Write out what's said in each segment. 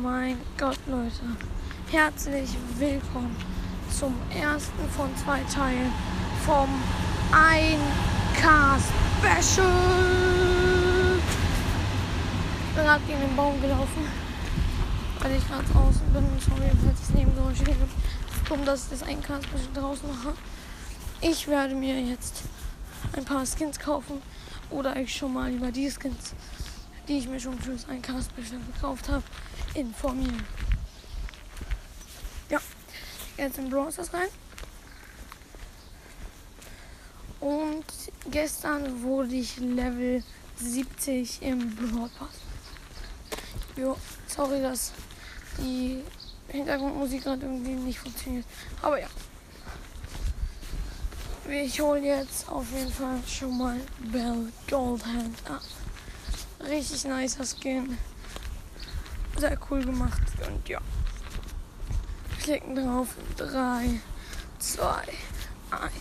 mein Gott, Leute. Herzlich willkommen zum ersten von zwei Teilen vom 1K Special. Ich bin gerade gegen den Baum gelaufen, weil ich gerade draußen bin. Sorry, falls es Nebengeräusche gibt. Dumm, dass ich das 1K Special draußen mache. Ich werde mir jetzt ein paar Skins kaufen oder ich schon mal über die Skins, die ich mir schon für das 1K Special gekauft habe, informieren. Ja, jetzt in Browsers rein. Und gestern wurde ich Level 70 im Brawl Pass. Jo, sorry, dass die Hintergrundmusik gerade irgendwie nicht funktioniert. Aber ja. Ich hole jetzt auf jeden Fall schon mal Bell Goldhand ab. Richtig nicer Skin. Sehr cool gemacht. Und ja. Klicken drauf. 3, 2, 1,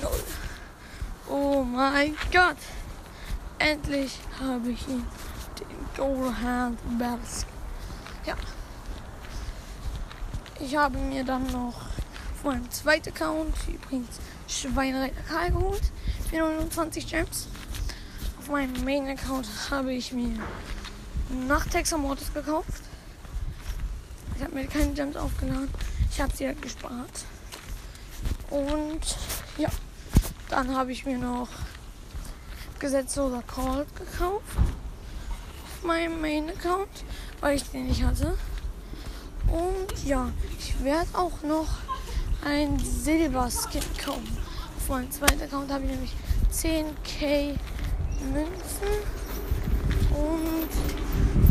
0. Oh mein Gott. Endlich habe ich ihn. Den Bell Skin. Ja. Ich habe mir dann noch auf meinem zweiten Account übrigens Schweinereiter Karl geholt für 29 Gems. Meinem Main-Account habe ich mir Nachttexer Mortis gekauft. Ich habe mir keine Gems aufgeladen. Ich habe sie halt gespart. Und ja, dann habe ich mir noch Gesetz oder Call gekauft. Auf meinem Main-Account, weil ich den nicht hatte. Und ja, ich werde auch noch ein Silberskin kaufen. Auf meinem zweiten Account habe ich nämlich 10k Münzen. Und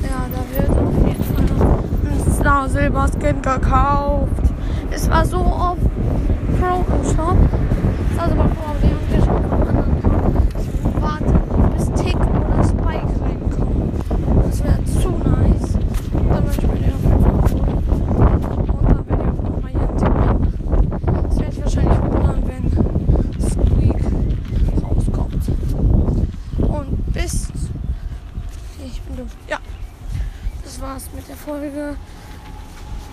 ja, da wird auf jeden Fall noch ein Star Silberskin gekauft. Es war so auf Pro im Shop. Es war so bei Pro, aber die haben wir schon vom anderen Account. Ich warte, bis Tick oder Spike reinkommen. Das wäre zu nice. Dann möchte ich mir den auf jeden Fall holen. Und dann werde ich auch nochmal hier einen Tipp machen. Das werde ich wahrscheinlich wundern, wenn Squeak rauskommt. Und bis. Ich bin dumm. Ja. Das war's mit der Folge.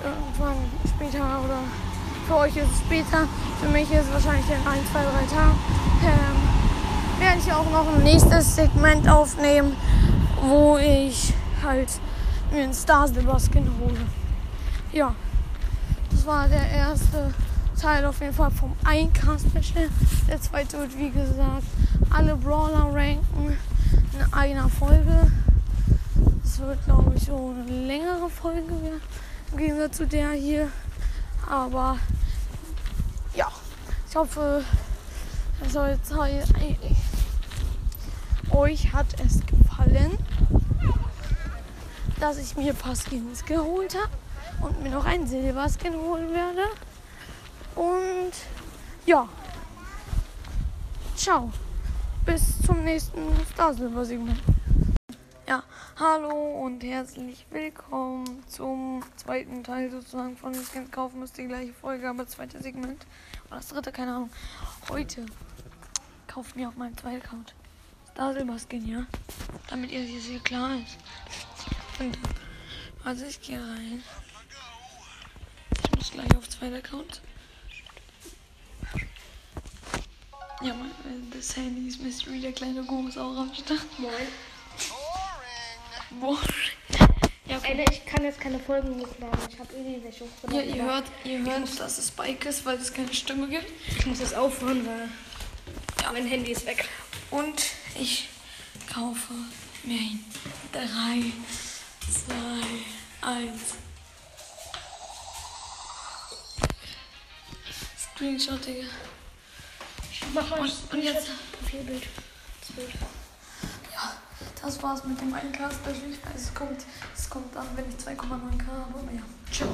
Irgendwann später oder für euch ist es später. Für mich ist es wahrscheinlich in 1, 2, 3 Tagen. Ähm, werde ich auch noch ein nächstes Segment aufnehmen, wo ich halt mir einen Star Silver Skin hole. Ja, das war der erste Teil auf jeden Fall vom 1K Special. Der zweite wird wie gesagt alle Brawler ranken in einer Folge. Das wird glaube ich so eine längere Folge werden, im Gegensatz zu der hier. Aber ja, ich hoffe, es soll euch hat es gefallen, dass ich mir ein paar Skins geholt habe und mir noch einen Silberskin holen werde. Und ja, ciao. Bis zum nächsten Star Silver Segment. Ja, hallo und herzlich willkommen zum zweiten Teil sozusagen von Skins kaufen. Ist die gleiche Folge, aber zweites Segment. Oder das dritte, keine Ahnung. Heute kauft mir auf meinem zweiten Account Star Silver Skin, ja? Damit ihr jetzt hier klar ist. Und also ich gehe rein. Ich muss gleich auf zweiter Account. Ja, mein, das Handy ist Mystery, der kleine Go ist auch am Start. Moin. Boah. Ja, Ey, ne, ich kann jetzt keine Folgen hochladen. Ich habe eh die welche ja, ihr hört, ihr hört, dass es Spike ist, weil es keine Stimme gibt. Ich muss jetzt aufhören, weil Ja. mein Handy ist weg. Und ich kaufe mir ihn. 3, 2, 1. Screenshot, Digga. Mach mal Und, und jetzt, Profilbild. Das Bild. Das war's mit dem 1K Special. Ich weiß, es kommt, es kommt dann, wenn ich 2,9K habe. Aber ja, ciao.